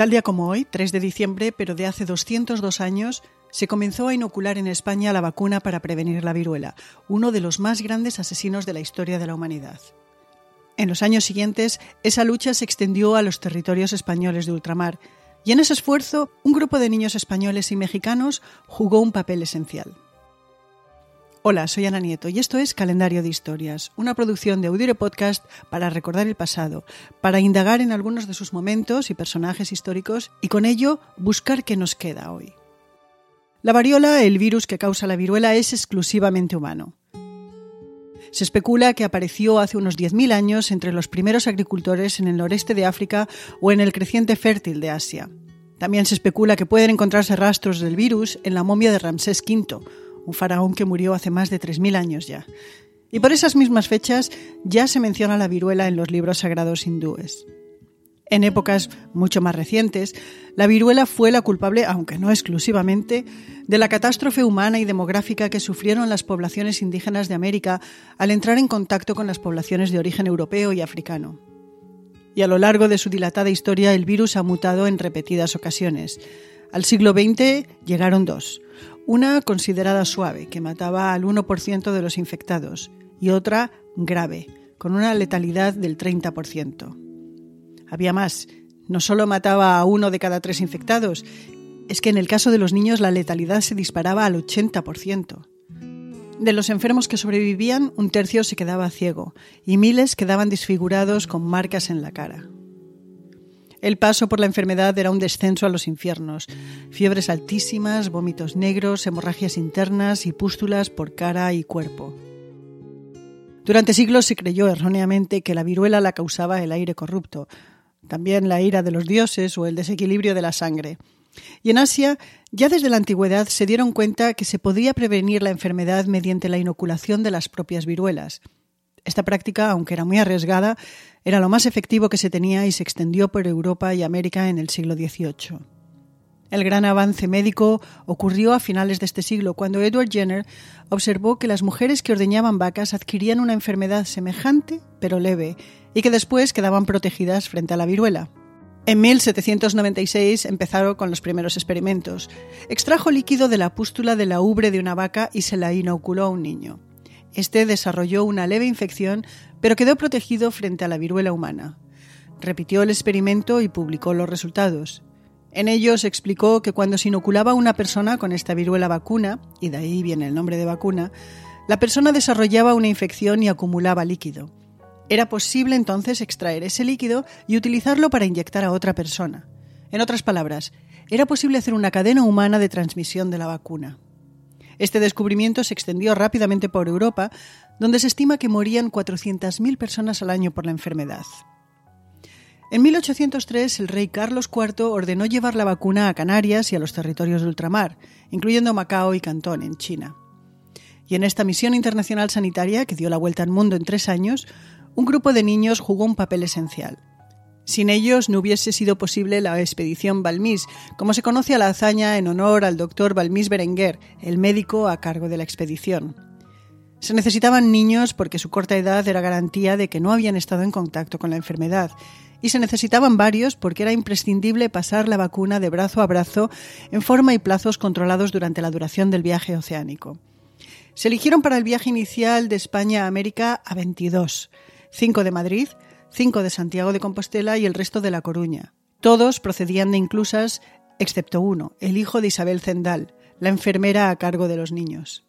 Tal día como hoy, 3 de diciembre, pero de hace 202 años, se comenzó a inocular en España la vacuna para prevenir la viruela, uno de los más grandes asesinos de la historia de la humanidad. En los años siguientes, esa lucha se extendió a los territorios españoles de ultramar, y en ese esfuerzo, un grupo de niños españoles y mexicanos jugó un papel esencial. Hola, soy Ana Nieto y esto es Calendario de Historias, una producción de Audio Podcast para recordar el pasado, para indagar en algunos de sus momentos y personajes históricos y con ello buscar qué nos queda hoy. La variola, el virus que causa la viruela, es exclusivamente humano. Se especula que apareció hace unos 10.000 años entre los primeros agricultores en el noreste de África o en el creciente fértil de Asia. También se especula que pueden encontrarse rastros del virus en la momia de Ramsés V, un faraón que murió hace más de 3.000 años ya. Y por esas mismas fechas ya se menciona la viruela en los libros sagrados hindúes. En épocas mucho más recientes, la viruela fue la culpable, aunque no exclusivamente, de la catástrofe humana y demográfica que sufrieron las poblaciones indígenas de América al entrar en contacto con las poblaciones de origen europeo y africano. Y a lo largo de su dilatada historia el virus ha mutado en repetidas ocasiones. Al siglo XX llegaron dos, una considerada suave, que mataba al 1% de los infectados, y otra grave, con una letalidad del 30%. Había más, no solo mataba a uno de cada tres infectados, es que en el caso de los niños la letalidad se disparaba al 80%. De los enfermos que sobrevivían, un tercio se quedaba ciego y miles quedaban desfigurados con marcas en la cara. El paso por la enfermedad era un descenso a los infiernos. Fiebres altísimas, vómitos negros, hemorragias internas y pústulas por cara y cuerpo. Durante siglos se creyó erróneamente que la viruela la causaba el aire corrupto, también la ira de los dioses o el desequilibrio de la sangre. Y en Asia, ya desde la antigüedad se dieron cuenta que se podía prevenir la enfermedad mediante la inoculación de las propias viruelas. Esta práctica, aunque era muy arriesgada, era lo más efectivo que se tenía y se extendió por Europa y América en el siglo XVIII. El gran avance médico ocurrió a finales de este siglo, cuando Edward Jenner observó que las mujeres que ordeñaban vacas adquirían una enfermedad semejante, pero leve, y que después quedaban protegidas frente a la viruela. En 1796 empezaron con los primeros experimentos. Extrajo líquido de la pústula de la ubre de una vaca y se la inoculó a un niño. Este desarrolló una leve infección, pero quedó protegido frente a la viruela humana. Repitió el experimento y publicó los resultados. En ellos explicó que cuando se inoculaba a una persona con esta viruela vacuna, y de ahí viene el nombre de vacuna, la persona desarrollaba una infección y acumulaba líquido. Era posible entonces extraer ese líquido y utilizarlo para inyectar a otra persona. En otras palabras, era posible hacer una cadena humana de transmisión de la vacuna. Este descubrimiento se extendió rápidamente por Europa, donde se estima que morían 400.000 personas al año por la enfermedad. En 1803, el rey Carlos IV ordenó llevar la vacuna a Canarias y a los territorios de ultramar, incluyendo Macao y Cantón, en China. Y en esta misión internacional sanitaria, que dio la vuelta al mundo en tres años, un grupo de niños jugó un papel esencial. Sin ellos no hubiese sido posible la expedición Balmis, como se conoce a la hazaña en honor al doctor Balmis Berenguer, el médico a cargo de la expedición. Se necesitaban niños porque su corta edad era garantía de que no habían estado en contacto con la enfermedad, y se necesitaban varios porque era imprescindible pasar la vacuna de brazo a brazo en forma y plazos controlados durante la duración del viaje oceánico. Se eligieron para el viaje inicial de España a América a 22, 5 de Madrid, cinco de Santiago de Compostela y el resto de La Coruña. Todos procedían de inclusas, excepto uno, el hijo de Isabel Zendal, la enfermera a cargo de los niños.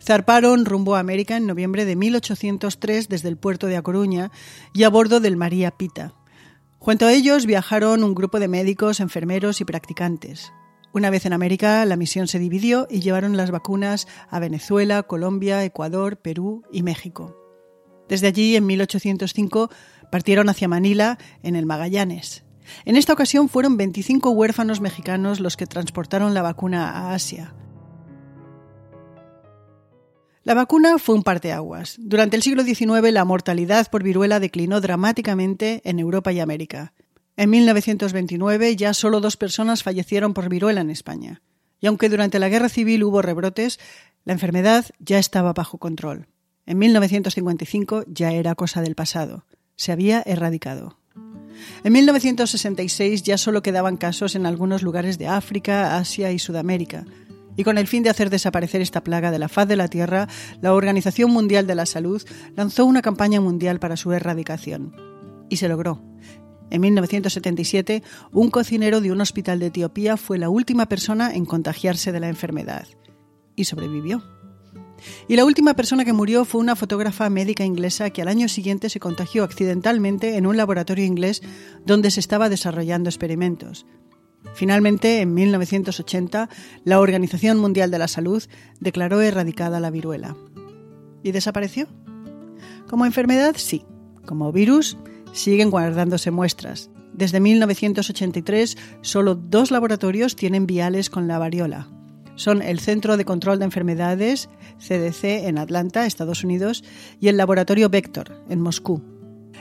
Zarparon rumbo a América en noviembre de 1803 desde el puerto de A Coruña y a bordo del María Pita. Junto a ellos viajaron un grupo de médicos, enfermeros y practicantes. Una vez en América, la misión se dividió y llevaron las vacunas a Venezuela, Colombia, Ecuador, Perú y México. Desde allí, en 1805, partieron hacia Manila, en el Magallanes. En esta ocasión fueron 25 huérfanos mexicanos los que transportaron la vacuna a Asia. La vacuna fue un parteaguas. Durante el siglo XIX la mortalidad por viruela declinó dramáticamente en Europa y América. En 1929 ya solo dos personas fallecieron por viruela en España. Y aunque durante la guerra civil hubo rebrotes, la enfermedad ya estaba bajo control. En 1955 ya era cosa del pasado. Se había erradicado. En 1966 ya solo quedaban casos en algunos lugares de África, Asia y Sudamérica. Y con el fin de hacer desaparecer esta plaga de la faz de la Tierra, la Organización Mundial de la Salud lanzó una campaña mundial para su erradicación. Y se logró. En 1977, un cocinero de un hospital de Etiopía fue la última persona en contagiarse de la enfermedad. Y sobrevivió. Y la última persona que murió fue una fotógrafa médica inglesa que al año siguiente se contagió accidentalmente en un laboratorio inglés donde se estaba desarrollando experimentos. Finalmente, en 1980, la Organización Mundial de la Salud declaró erradicada la viruela. ¿Y desapareció? Como enfermedad, sí. Como virus, siguen guardándose muestras. Desde 1983, solo dos laboratorios tienen viales con la variola. Son el Centro de Control de Enfermedades, CDC, en Atlanta, Estados Unidos, y el Laboratorio Vector, en Moscú.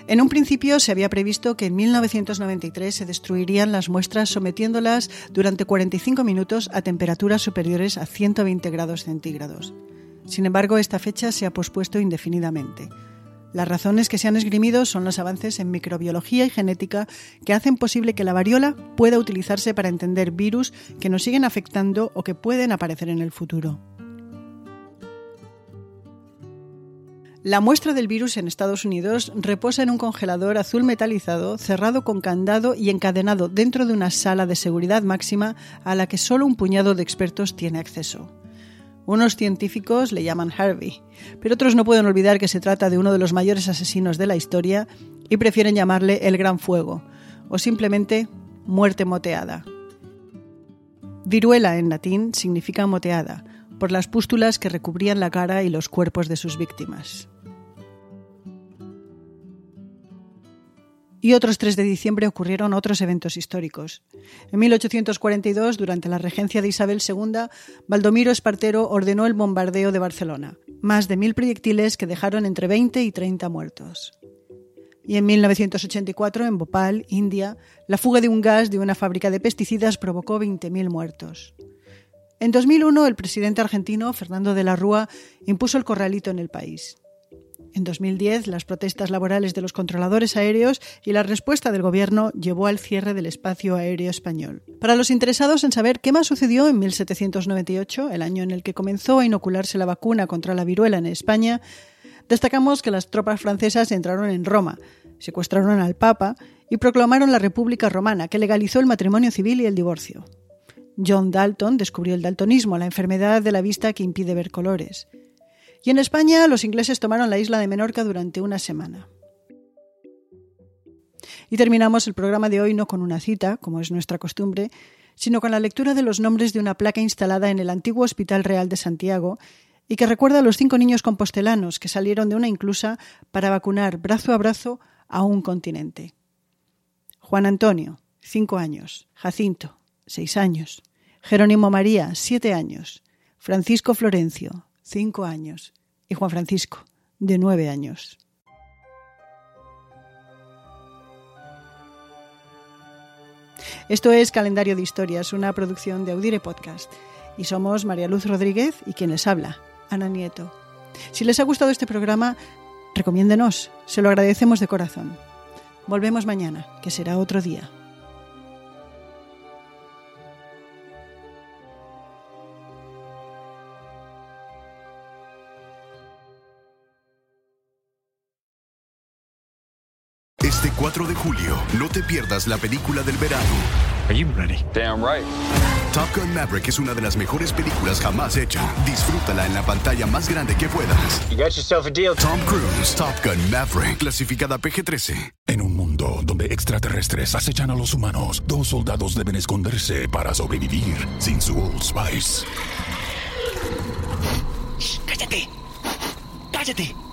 En un principio se había previsto que en 1993 se destruirían las muestras sometiéndolas durante 45 minutos a temperaturas superiores a 120 grados centígrados. Sin embargo, esta fecha se ha pospuesto indefinidamente. Las razones que se han esgrimido son los avances en microbiología y genética que hacen posible que la variola pueda utilizarse para entender virus que nos siguen afectando o que pueden aparecer en el futuro. La muestra del virus en Estados Unidos reposa en un congelador azul metalizado cerrado con candado y encadenado dentro de una sala de seguridad máxima a la que solo un puñado de expertos tiene acceso. Unos científicos le llaman Harvey, pero otros no pueden olvidar que se trata de uno de los mayores asesinos de la historia y prefieren llamarle el Gran Fuego, o simplemente muerte moteada. Viruela en latín significa moteada, por las pústulas que recubrían la cara y los cuerpos de sus víctimas. Y otros 3 de diciembre ocurrieron otros eventos históricos. En 1842, durante la regencia de Isabel II, Baldomiro Espartero ordenó el bombardeo de Barcelona, más de mil proyectiles que dejaron entre 20 y 30 muertos. Y en 1984, en Bhopal, India, la fuga de un gas de una fábrica de pesticidas provocó 20.000 muertos. En 2001, el presidente argentino, Fernando de la Rúa, impuso el corralito en el país. En 2010, las protestas laborales de los controladores aéreos y la respuesta del gobierno llevó al cierre del espacio aéreo español. Para los interesados en saber qué más sucedió en 1798, el año en el que comenzó a inocularse la vacuna contra la viruela en España, destacamos que las tropas francesas entraron en Roma, secuestraron al Papa y proclamaron la República Romana, que legalizó el matrimonio civil y el divorcio. John Dalton descubrió el daltonismo, la enfermedad de la vista que impide ver colores. Y en España los ingleses tomaron la isla de Menorca durante una semana. Y terminamos el programa de hoy no con una cita, como es nuestra costumbre, sino con la lectura de los nombres de una placa instalada en el antiguo Hospital Real de Santiago y que recuerda a los cinco niños compostelanos que salieron de una inclusa para vacunar brazo a brazo a un continente. Juan Antonio, cinco años. Jacinto, seis años. Jerónimo María, siete años. Francisco Florencio, cinco años, y Juan Francisco, de nueve años. Esto es Calendario de Historias, una producción de Audire Podcast. Y somos María Luz Rodríguez y quien les habla, Ana Nieto. Si les ha gustado este programa, recomiéndenos, se lo agradecemos de corazón. Volvemos mañana, que será otro día. 4 de julio, no te pierdas la película del verano. Are you ready? Damn right. Top Gun Maverick es una de las mejores películas jamás hecha. Disfrútala en la pantalla más grande que puedas. You got yourself a deal. Tom Cruise, Top Gun Maverick, clasificada PG-13. En un mundo donde extraterrestres acechan a los humanos, dos soldados deben esconderse para sobrevivir sin su Old Spice. ¡Cállate! ¡Cállate!